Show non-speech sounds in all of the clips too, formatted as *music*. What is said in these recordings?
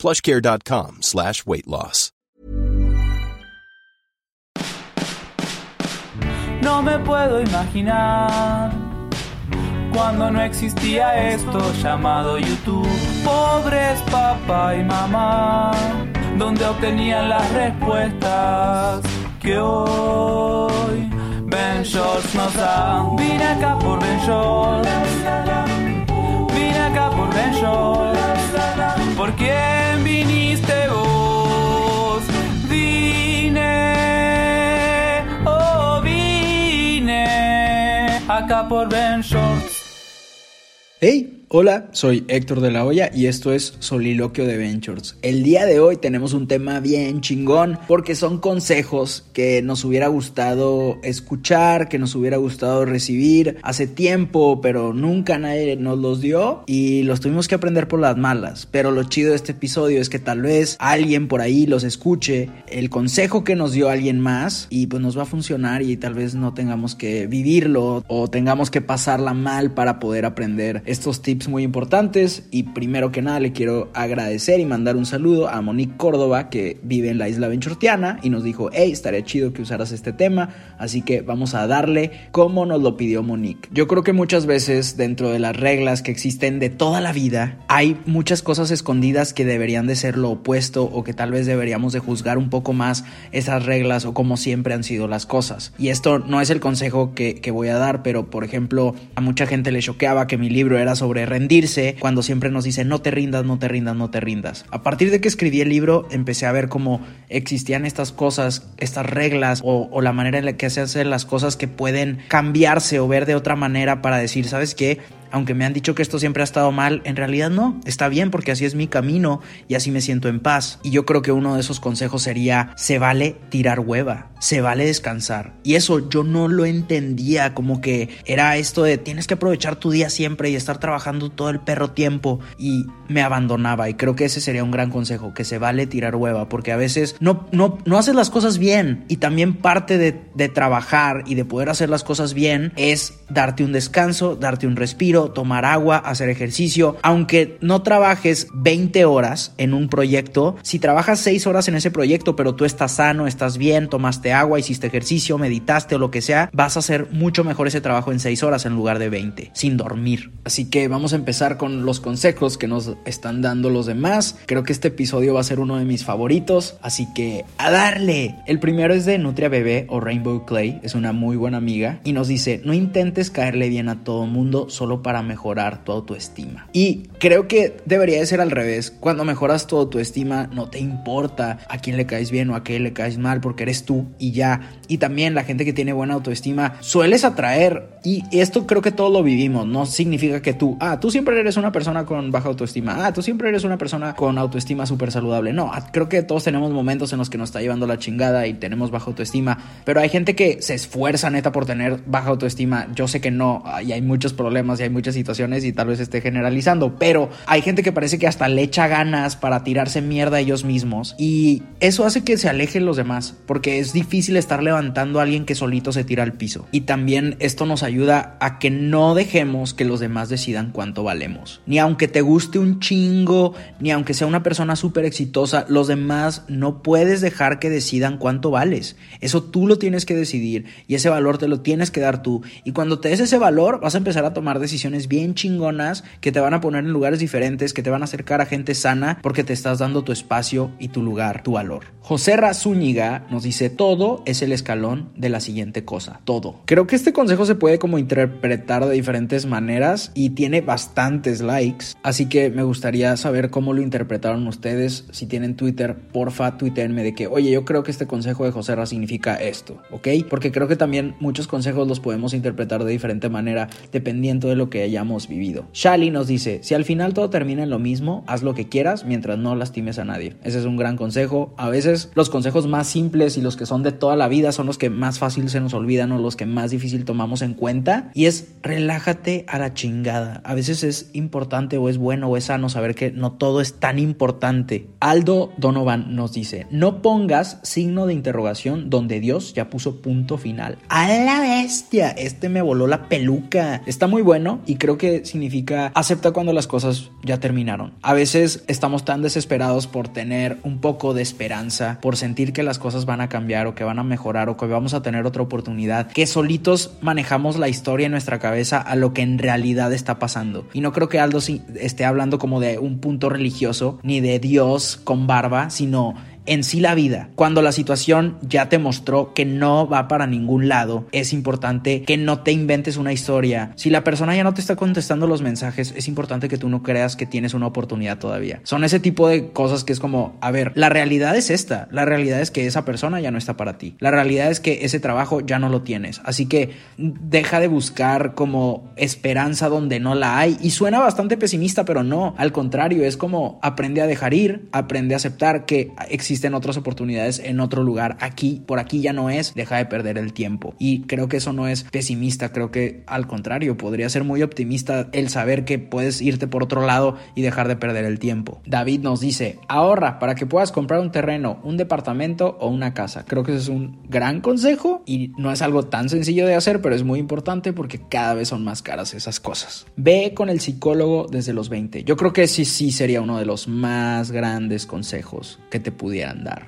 plushcare.com slash weight loss. No me puedo imaginar cuando no existía esto llamado YouTube. Pobres papá y mamá, donde obtenían las respuestas que hoy Ben Shorts nos da. Vine acá por Ben Shorts. Vine acá por Ben Shorts. ¿Por quién viniste vos? Vine, oh vine acá por Ben Shorts. Hey, hola, soy Héctor de la Hoya y esto es Soliloquio de Ventures. El día de hoy tenemos un tema bien chingón porque son consejos que nos hubiera gustado escuchar, que nos hubiera gustado recibir hace tiempo, pero nunca nadie nos los dio y los tuvimos que aprender por las malas. Pero lo chido de este episodio es que tal vez alguien por ahí los escuche, el consejo que nos dio alguien más y pues nos va a funcionar y tal vez no tengamos que vivirlo o tengamos que pasarla mal para poder aprender estos tips muy importantes y primero que nada le quiero agradecer y mandar un saludo a Monique Córdoba que vive en la isla Benchortiana y nos dijo, hey, estaría chido que usaras este tema, así que vamos a darle como nos lo pidió Monique. Yo creo que muchas veces dentro de las reglas que existen de toda la vida hay muchas cosas escondidas que deberían de ser lo opuesto o que tal vez deberíamos de juzgar un poco más esas reglas o como siempre han sido las cosas. Y esto no es el consejo que, que voy a dar, pero por ejemplo a mucha gente le choqueaba que mi libro era sobre rendirse, cuando siempre nos dicen no te rindas, no te rindas, no te rindas. A partir de que escribí el libro, empecé a ver cómo existían estas cosas, estas reglas o, o la manera en la que se hacen las cosas que pueden cambiarse o ver de otra manera para decir, ¿sabes qué? Aunque me han dicho que esto siempre ha estado mal, en realidad no, está bien porque así es mi camino y así me siento en paz. Y yo creo que uno de esos consejos sería, se vale tirar hueva, se vale descansar. Y eso yo no lo entendía, como que era esto de tienes que aprovechar tu día siempre y estar trabajando todo el perro tiempo y me abandonaba. Y creo que ese sería un gran consejo, que se vale tirar hueva, porque a veces no, no, no haces las cosas bien y también parte de, de trabajar y de poder hacer las cosas bien es darte un descanso, darte un respiro tomar agua, hacer ejercicio. Aunque no trabajes 20 horas en un proyecto, si trabajas 6 horas en ese proyecto, pero tú estás sano, estás bien, tomaste agua, hiciste ejercicio, meditaste o lo que sea, vas a hacer mucho mejor ese trabajo en 6 horas en lugar de 20, sin dormir. Así que vamos a empezar con los consejos que nos están dando los demás. Creo que este episodio va a ser uno de mis favoritos, así que a darle. El primero es de Nutria Bebé o Rainbow Clay, es una muy buena amiga y nos dice, no intentes caerle bien a todo mundo solo para mejorar tu autoestima. Y creo que debería de ser al revés. Cuando mejoras tu autoestima, no te importa a quién le caes bien o a quién le caes mal, porque eres tú y ya. Y también la gente que tiene buena autoestima sueles atraer. Y esto creo que todos lo vivimos. No significa que tú, ah, tú siempre eres una persona con baja autoestima. Ah, tú siempre eres una persona con autoestima súper saludable. No, creo que todos tenemos momentos en los que nos está llevando la chingada y tenemos baja autoestima. Pero hay gente que se esfuerza neta por tener baja autoestima. Yo sé que no, y hay muchos problemas y hay muchas situaciones y tal vez esté generalizando, pero hay gente que parece que hasta le echa ganas para tirarse mierda a ellos mismos y eso hace que se alejen los demás, porque es difícil estar levantando a alguien que solito se tira al piso. Y también esto nos ayuda a que no dejemos que los demás decidan cuánto valemos. Ni aunque te guste un chingo, ni aunque sea una persona súper exitosa, los demás no puedes dejar que decidan cuánto vales. Eso tú lo tienes que decidir y ese valor te lo tienes que dar tú. Y cuando te des ese valor, vas a empezar a tomar decisiones bien chingonas que te van a poner en lugares diferentes, que te van a acercar a gente sana porque te estás dando tu espacio y tu lugar, tu valor. José Razúñiga nos dice todo es el escalón de la siguiente cosa, todo. Creo que este consejo se puede como interpretar de diferentes maneras y tiene bastantes likes, así que me gustaría saber cómo lo interpretaron ustedes. Si tienen Twitter, porfa, tuiteenme de que, oye, yo creo que este consejo de José Ra significa esto, ¿ok? Porque creo que también muchos consejos los podemos interpretar de diferente manera dependiendo de lo que hayamos vivido. Shali nos dice, si al final todo termina en lo mismo, haz lo que quieras mientras no lastimes a nadie. Ese es un gran consejo. A veces los consejos más simples y los que son de toda la vida son los que más fácil se nos olvidan o los que más difícil tomamos en cuenta. Y es relájate a la chingada. A veces es importante o es bueno o es sano saber que no todo es tan importante. Aldo Donovan nos dice, no pongas signo de interrogación donde Dios ya puso punto final. A la bestia, este me voló la peluca. Está muy bueno y creo que significa acepta cuando las cosas ya terminaron. A veces estamos tan desesperados por tener un poco de esperanza, por sentir que las cosas van a cambiar o que van a mejorar o que vamos a tener otra oportunidad, que solitos manejamos la historia en nuestra cabeza a lo que en realidad está pasando. Y no creo que Aldo esté hablando como de un punto religioso ni de Dios con barba, sino en sí la vida. Cuando la situación ya te mostró que no va para ningún lado, es importante que no te inventes una historia. Si la persona ya no te está contestando los mensajes, es importante que tú no creas que tienes una oportunidad todavía. Son ese tipo de cosas que es como, a ver, la realidad es esta. La realidad es que esa persona ya no está para ti. La realidad es que ese trabajo ya no lo tienes. Así que deja de buscar como esperanza donde no la hay. Y suena bastante pesimista, pero no. Al contrario, es como aprende a dejar ir, aprende a aceptar que existe existen otras oportunidades en otro lugar. Aquí, por aquí ya no es, deja de perder el tiempo. Y creo que eso no es pesimista, creo que al contrario, podría ser muy optimista el saber que puedes irte por otro lado y dejar de perder el tiempo. David nos dice, ahorra para que puedas comprar un terreno, un departamento o una casa. Creo que ese es un gran consejo y no es algo tan sencillo de hacer, pero es muy importante porque cada vez son más caras esas cosas. Ve con el psicólogo desde los 20. Yo creo que sí, sí sería uno de los más grandes consejos que te pudiera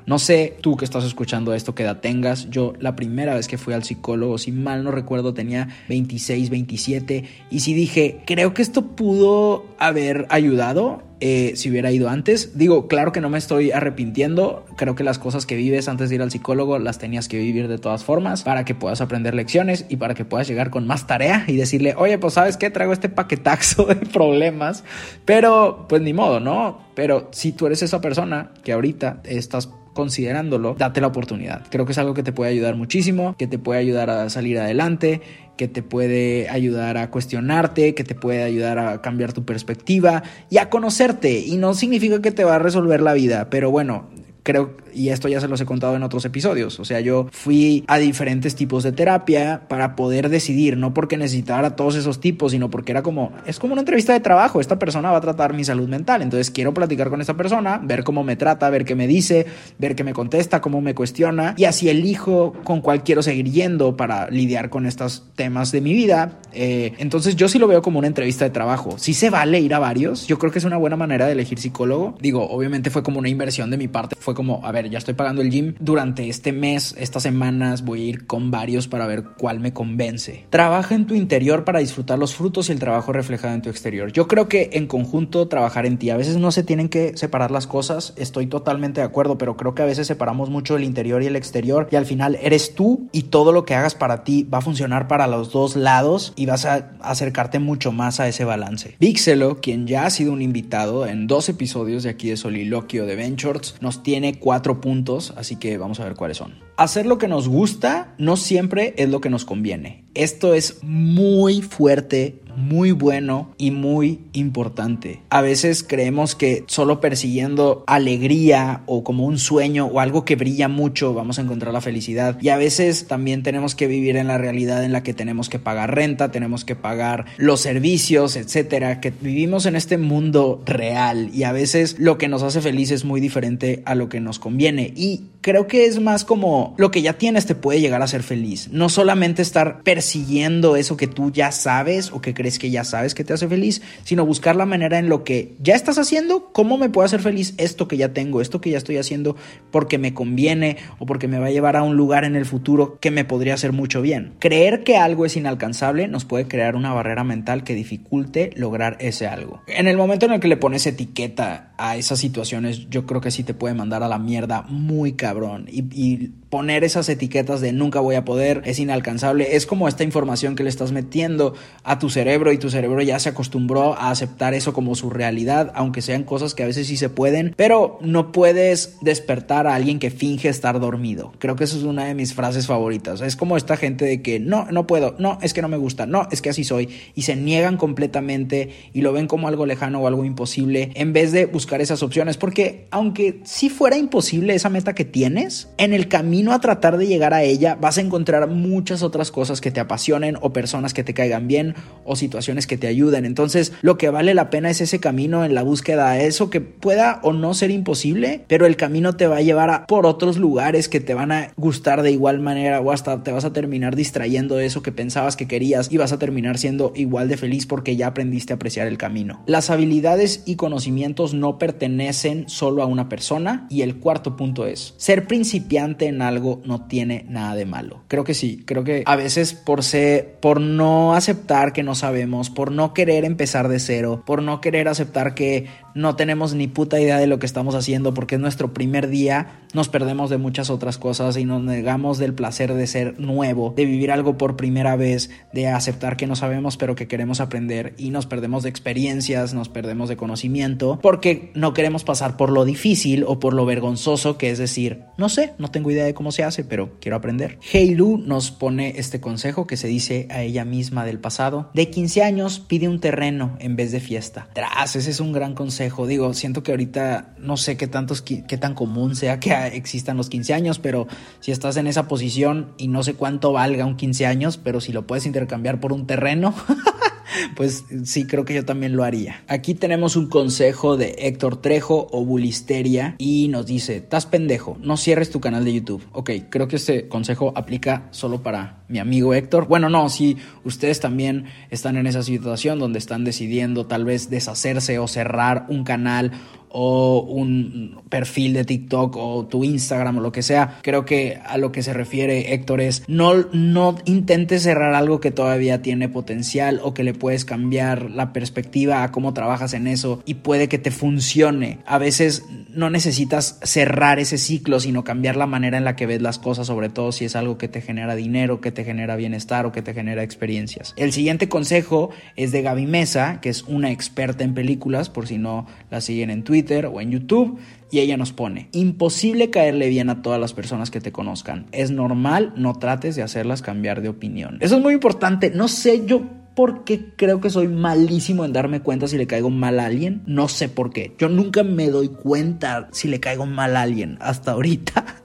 No sé tú que estás escuchando esto qué edad tengas. Yo la primera vez que fui al psicólogo, si mal no recuerdo, tenía 26, 27 y si dije, creo que esto pudo haber ayudado eh, si hubiera ido antes. Digo, claro que no me estoy arrepintiendo. Creo que las cosas que vives antes de ir al psicólogo las tenías que vivir de todas formas para que puedas aprender lecciones y para que puedas llegar con más tarea y decirle, oye, pues sabes qué, traigo este paquetaxo *laughs* de problemas. Pero, pues ni modo, ¿no? Pero si tú eres esa persona que ahorita estás considerándolo, date la oportunidad. Creo que es algo que te puede ayudar muchísimo, que te puede ayudar a salir adelante, que te puede ayudar a cuestionarte, que te puede ayudar a cambiar tu perspectiva y a conocerte. Y no significa que te va a resolver la vida, pero bueno, creo, y esto ya se los he contado en otros episodios, o sea, yo fui a diferentes tipos de terapia para poder decidir, no porque necesitara todos esos tipos, sino porque era como, es como una entrevista de trabajo, esta persona va a tratar mi salud mental, entonces quiero platicar con esta persona, ver cómo me trata, ver qué me dice, ver qué me contesta, cómo me cuestiona, y así elijo con cuál quiero seguir yendo para lidiar con estos temas de mi vida. Eh, entonces yo sí lo veo como una entrevista de trabajo. Si se vale ir a varios, yo creo que es una buena manera de elegir psicólogo. Digo, obviamente fue como una inversión de mi parte, como, a ver, ya estoy pagando el gym. Durante este mes, estas semanas, voy a ir con varios para ver cuál me convence. Trabaja en tu interior para disfrutar los frutos y el trabajo reflejado en tu exterior. Yo creo que en conjunto trabajar en ti. A veces no se tienen que separar las cosas, estoy totalmente de acuerdo, pero creo que a veces separamos mucho el interior y el exterior y al final eres tú y todo lo que hagas para ti va a funcionar para los dos lados y vas a acercarte mucho más a ese balance. Vixelo, quien ya ha sido un invitado en dos episodios de aquí de Soliloquio de Ventures, nos tiene cuatro puntos, así que vamos a ver cuáles son. Hacer lo que nos gusta no siempre es lo que nos conviene. Esto es muy fuerte muy bueno y muy importante. A veces creemos que solo persiguiendo alegría o como un sueño o algo que brilla mucho vamos a encontrar la felicidad. Y a veces también tenemos que vivir en la realidad en la que tenemos que pagar renta, tenemos que pagar los servicios, etcétera, que vivimos en este mundo real y a veces lo que nos hace feliz es muy diferente a lo que nos conviene. Y creo que es más como lo que ya tienes te puede llegar a ser feliz. No solamente estar persiguiendo eso que tú ya sabes o que crees que ya sabes que te hace feliz, sino buscar la manera en lo que ya estás haciendo, cómo me puede hacer feliz esto que ya tengo, esto que ya estoy haciendo porque me conviene o porque me va a llevar a un lugar en el futuro que me podría hacer mucho bien. Creer que algo es inalcanzable nos puede crear una barrera mental que dificulte lograr ese algo. En el momento en el que le pones etiqueta a esas situaciones, yo creo que sí te puede mandar a la mierda muy caro Y, poner esas etiquetas de nunca voy a poder, es inalcanzable, es como esta información que le estás metiendo a tu cerebro y tu cerebro ya se acostumbró a aceptar eso como su realidad, aunque sean cosas que a veces sí se pueden, pero no puedes despertar a alguien que finge estar dormido. Creo que eso es una de mis frases favoritas. Es como esta gente de que no, no puedo, no, es que no me gusta, no, es que así soy, y se niegan completamente y lo ven como algo lejano o algo imposible en vez de buscar esas opciones, porque aunque si fuera imposible esa meta que tienes, en el camino a tratar de llegar a ella vas a encontrar muchas otras cosas que te apasionen o personas que te caigan bien o situaciones que te ayuden. Entonces, lo que vale la pena es ese camino en la búsqueda a eso que pueda o no ser imposible, pero el camino te va a llevar a por otros lugares que te van a gustar de igual manera o hasta te vas a terminar distrayendo de eso que pensabas que querías y vas a terminar siendo igual de feliz porque ya aprendiste a apreciar el camino. Las habilidades y conocimientos no pertenecen solo a una persona y el cuarto punto es ser principiante en algo no tiene nada de malo. Creo que sí, creo que a veces por ser por no aceptar que no sabemos, por no querer empezar de cero, por no querer aceptar que no tenemos ni puta idea de lo que estamos haciendo porque es nuestro primer día, nos perdemos de muchas otras cosas y nos negamos del placer de ser nuevo, de vivir algo por primera vez, de aceptar que no sabemos pero que queremos aprender y nos perdemos de experiencias, nos perdemos de conocimiento porque no queremos pasar por lo difícil o por lo vergonzoso que es decir, no sé, no tengo idea de cómo se hace, pero quiero aprender. Heilu nos pone este consejo que se dice a ella misma del pasado, de 15 años pide un terreno en vez de fiesta. Tras, ese es un gran consejo, digo, siento que ahorita no sé qué tantos qué tan común sea que existan los 15 años, pero si estás en esa posición y no sé cuánto valga un 15 años, pero si lo puedes intercambiar por un terreno, *laughs* pues sí, creo que yo también lo haría. Aquí tenemos un consejo de Héctor Trejo o Bulisteria y nos dice, estás pendejo, no cierres tu canal de YouTube. Ok, creo que este consejo aplica solo para mi amigo Héctor. Bueno, no, si ustedes también están en esa situación donde están decidiendo tal vez deshacerse o cerrar un canal o un perfil de TikTok o tu Instagram o lo que sea. Creo que a lo que se refiere Héctor es no, no intentes cerrar algo que todavía tiene potencial o que le puedes cambiar la perspectiva a cómo trabajas en eso y puede que te funcione. A veces no necesitas cerrar ese ciclo, sino cambiar la manera en la que ves las cosas, sobre todo si es algo que te genera dinero, que te genera bienestar o que te genera experiencias. El siguiente consejo es de Gaby Mesa, que es una experta en películas, por si no la siguen en Twitter o en YouTube y ella nos pone, imposible caerle bien a todas las personas que te conozcan. Es normal, no trates de hacerlas cambiar de opinión. Eso es muy importante. No sé yo por qué creo que soy malísimo en darme cuenta si le caigo mal a alguien. No sé por qué. Yo nunca me doy cuenta si le caigo mal a alguien hasta ahorita.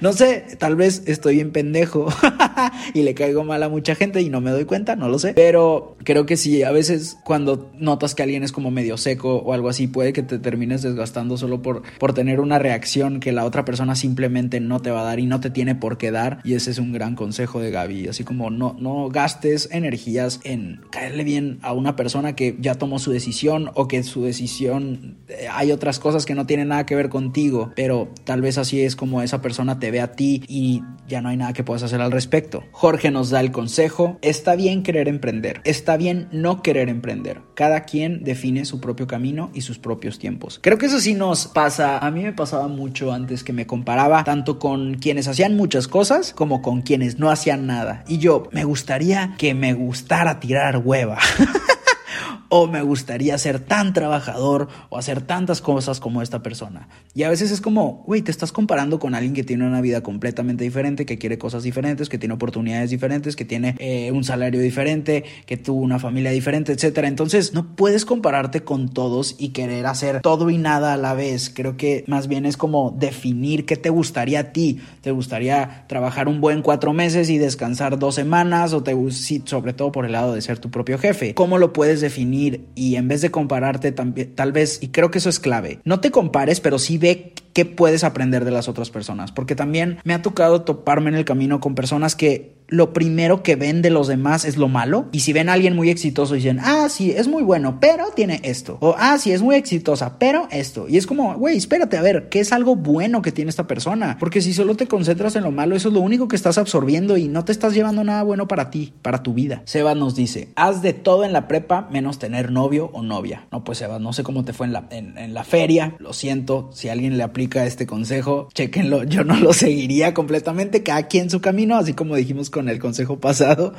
No sé, tal vez estoy bien pendejo *laughs* y le caigo mal a mucha gente y no me doy cuenta, no lo sé. Pero creo que sí, a veces cuando notas que alguien es como medio seco o algo así, puede que te termines desgastando solo por, por tener una reacción que la otra persona simplemente no te va a dar y no te tiene por qué dar. Y ese es un gran consejo de Gaby. Así como no, no gastes energías en caerle bien a una persona que ya tomó su decisión o que su decisión eh, hay otras cosas que no tienen nada que ver contigo, pero tal vez así es como esa persona te ve a ti y ya no hay nada que puedas hacer al respecto. Jorge nos da el consejo, está bien querer emprender, está bien no querer emprender. Cada quien define su propio camino y sus propios tiempos. Creo que eso sí nos pasa, a mí me pasaba mucho antes que me comparaba tanto con quienes hacían muchas cosas como con quienes no hacían nada. Y yo, me gustaría que me gustara tirar hueva. *laughs* o me gustaría ser tan trabajador o hacer tantas cosas como esta persona. Y a veces es como, güey, te estás comparando con alguien que tiene una vida completamente diferente, que quiere cosas diferentes, que tiene oportunidades diferentes, que tiene eh, un salario diferente, que tuvo una familia diferente, etc. Entonces no puedes compararte con todos y querer hacer todo y nada a la vez. Creo que más bien es como definir qué te gustaría a ti. ¿Te gustaría trabajar un buen cuatro meses y descansar dos semanas? O te sobre todo por el lado de ser tu propio jefe. ¿Cómo lo puedes definir? Y en vez de compararte tal vez, y creo que eso es clave, no te compares, pero sí ve qué puedes aprender de las otras personas, porque también me ha tocado toparme en el camino con personas que lo primero que ven de los demás es lo malo. Y si ven a alguien muy exitoso dicen, ah, sí, es muy bueno, pero tiene esto. O, ah, sí, es muy exitosa, pero esto. Y es como, güey, espérate a ver, ¿qué es algo bueno que tiene esta persona? Porque si solo te concentras en lo malo, eso es lo único que estás absorbiendo y no te estás llevando nada bueno para ti, para tu vida. Sebas nos dice, haz de todo en la prepa menos tener novio o novia. No, pues Sebas, no sé cómo te fue en la, en, la feria. Lo siento, si alguien le aplica este consejo, chequenlo. Yo no lo seguiría completamente, cada quien su camino, así como dijimos con el consejo pasado.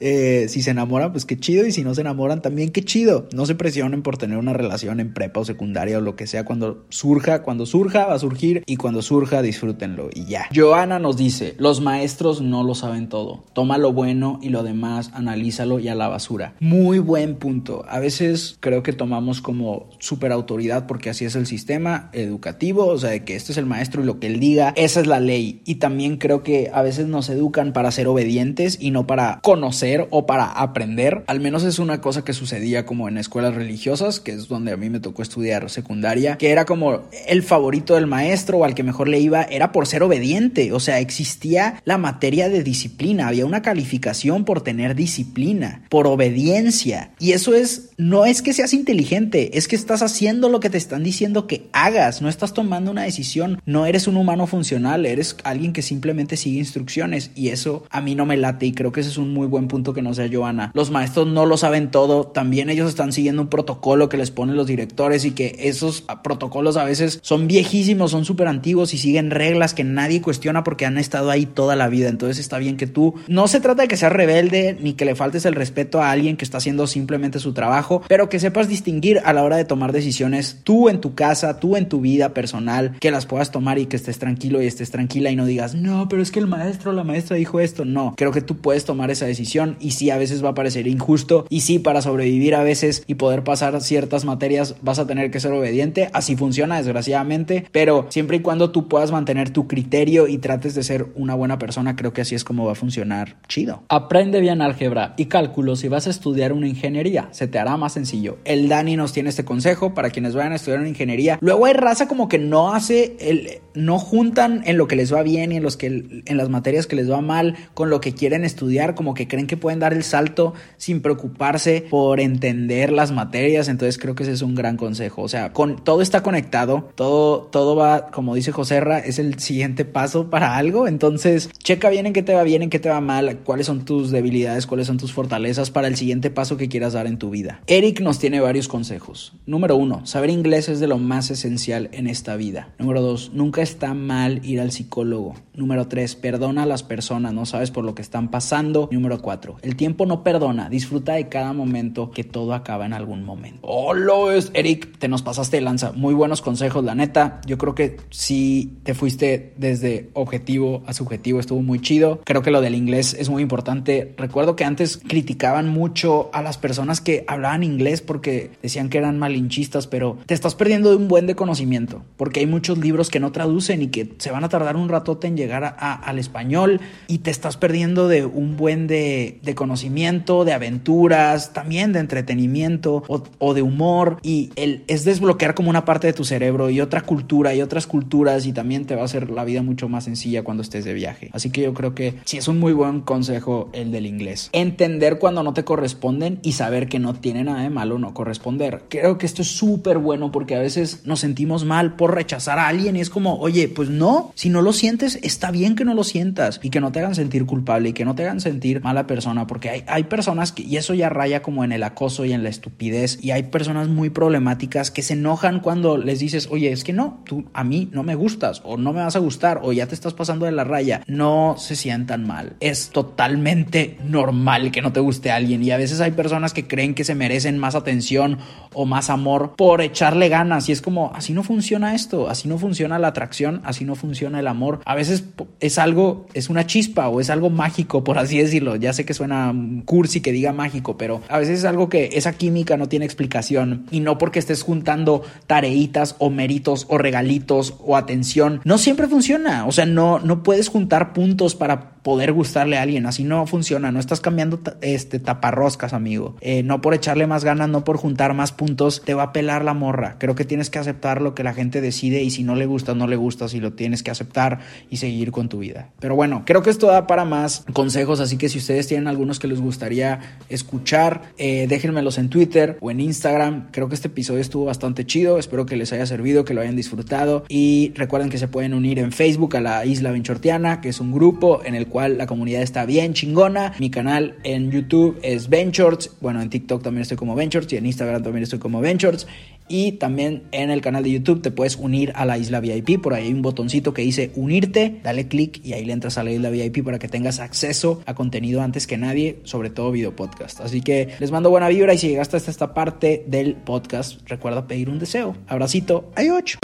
Eh, si se enamoran, pues qué chido. Y si no se enamoran, también qué chido. No se presionen por tener una relación en prepa o secundaria o lo que sea. Cuando surja, cuando surja, va a surgir. Y cuando surja, disfrútenlo. Y ya. Joana nos dice: Los maestros no lo saben todo. Toma lo bueno y lo demás, analízalo y a la basura. Muy buen punto. A veces creo que tomamos como super autoridad porque así es el sistema educativo. O sea, de que este es el maestro y lo que él diga, esa es la ley. Y también creo que a veces nos educan para ser obedientes y no para conocer o para aprender. Al menos es una cosa que sucedía como en escuelas religiosas, que es donde a mí me tocó estudiar secundaria, que era como el favorito del maestro o al que mejor le iba, era por ser obediente. O sea, existía la materia de disciplina, había una calificación por tener disciplina, por obediencia. Y eso es, no es que seas inteligente, es que estás haciendo lo que te están diciendo que hagas, no estás tomando una decisión, no eres un humano funcional, eres alguien que simplemente sigue instrucciones y eso a mí no me late y creo que ese es un muy buen punto que no sea Joana. Los maestros no lo saben todo, también ellos están siguiendo un protocolo que les ponen los directores y que esos protocolos a veces son viejísimos, son súper antiguos y siguen reglas que nadie cuestiona porque han estado ahí toda la vida. Entonces está bien que tú, no se trata de que seas rebelde ni que le faltes el respeto a alguien que está haciendo simplemente su trabajo, pero que sepas distinguir a la hora de tomar decisiones tú en tu casa, tú en tu vida personal, que las puedas tomar y que estés tranquilo y estés tranquila y no digas, no, pero es que el maestro o la maestra dijo esto. No, creo que tú puedes tomar esa decisión y sí, a veces va a parecer injusto y sí, para sobrevivir a veces y poder pasar ciertas materias vas a tener que ser obediente. Así funciona, desgraciadamente, pero siempre y cuando tú puedas mantener tu criterio y trates de ser una buena persona, creo que así es como va a funcionar chido. Aprende bien álgebra y cálculo si vas a estudiar una ingeniería, se te hará más sencillo. El Dani nos tiene este consejo para quienes vayan a estudiar una ingeniería. Luego hay raza como que no hace el no juntan en lo que les va bien y en los que en las materias que les va mal con lo que quieren estudiar, como que creen que pueden dar el salto sin preocuparse por entender las materias, entonces creo que ese es un gran consejo, o sea, con todo está conectado, todo todo va, como dice Joserra, es el siguiente paso para algo, entonces checa bien en qué te va bien, en qué te va mal, cuáles son tus debilidades, cuáles son tus fortalezas para el siguiente paso que quieras dar en tu vida. Eric nos tiene varios consejos. Número uno, saber inglés es de lo más esencial en esta vida. Número dos, nunca está mal ir al psicólogo. Número 3, perdona a las personas, no sabes por lo que están pasando. Número 4, el tiempo no perdona, disfruta de cada momento que todo acaba en algún momento. Lo es, Eric, te nos pasaste de lanza. Muy buenos consejos, la neta. Yo creo que si te fuiste desde objetivo a subjetivo, estuvo muy chido. Creo que lo del inglés es muy importante. Recuerdo que antes criticaban mucho a las personas que hablaban inglés porque decían que eran malinchistas, pero te estás perdiendo de un buen conocimiento porque hay muchos libros que no traducen y que se van a tardar un ratote en llegar al español y te estás perdiendo de un buen de, conocimiento, de aventuras, también de entretenimiento o, de humor y el, es desbloquear como una parte de tu cerebro y otra cultura y otras culturas y también te va a hacer la vida mucho más sencilla cuando estés de viaje. Así que yo creo que sí es un muy buen consejo el del inglés. Entender cuando no te corresponden y saber que no tiene nada de malo no corresponder. Creo que esto es súper bueno porque a veces nos sentimos mal por rechazar a alguien y es como, oye, pues no, si no lo sientes, está bien que no lo sientas y que no te hagan sentir culpable y que no te hagan sentir mala persona, porque hay, hay personas que, y eso ya raya como en el acoso y en la estupidez, y hay personas muy problemáticas que se enojan cuando les dices, oye, es que no, tú a mí no me gustas o no me vas a gustar o ya te estás pasando de la raya, no se sientan mal, es totalmente normal que no te guste a alguien y a veces hay personas que creen que se merecen más atención o más amor por echarle ganas y es como, así no funciona esto, así no funciona la atracción así no funciona el amor. A veces es algo, es una chispa o es algo mágico, por así decirlo. Ya sé que suena cursi que diga mágico, pero a veces es algo que esa química no tiene explicación y no porque estés juntando tareitas o méritos o regalitos o atención, no siempre funciona. O sea, no, no puedes juntar puntos para poder gustarle a alguien. Así no funciona. No estás cambiando este, taparroscas, amigo. Eh, no por echarle más ganas, no por juntar más puntos, te va a pelar la morra. Creo que tienes que aceptar lo que la gente decide y si no le gusta, no le gusta, si lo tienes que aceptar y seguir con tu vida. Pero bueno, creo que esto da para más consejos, así que si ustedes tienen algunos que les gustaría escuchar, eh, déjenmelos en Twitter o en Instagram. Creo que este episodio estuvo bastante chido. Espero que les haya servido, que lo hayan disfrutado. Y recuerden que se pueden unir en Facebook a la Isla Benchortiana, que es un grupo en el cual la comunidad está bien chingona. Mi canal en YouTube es Ventures. Bueno, en TikTok también estoy como Ventures y en Instagram también estoy como Ventures. Y también en el canal de YouTube te puedes unir a la isla VIP. Por ahí hay un botoncito que dice unirte. Dale clic y ahí le entras a la isla VIP para que tengas acceso a contenido antes que nadie, sobre todo video podcast. Así que les mando buena vibra y si llegaste hasta esta parte del podcast, recuerda pedir un deseo. Abracito. Hay ocho.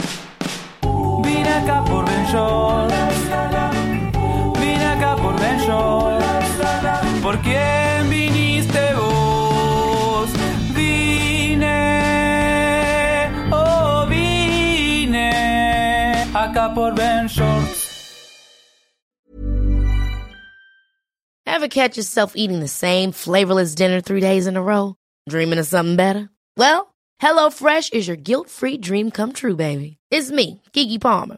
Vine acá por por ¿Por quién viniste vos? Vine, oh vine acá por Ben Ever catch yourself eating the same flavorless dinner three days in a row? Dreaming of something better? Well, HelloFresh is your guilt-free dream come true, baby. It's me, Kiki Palmer.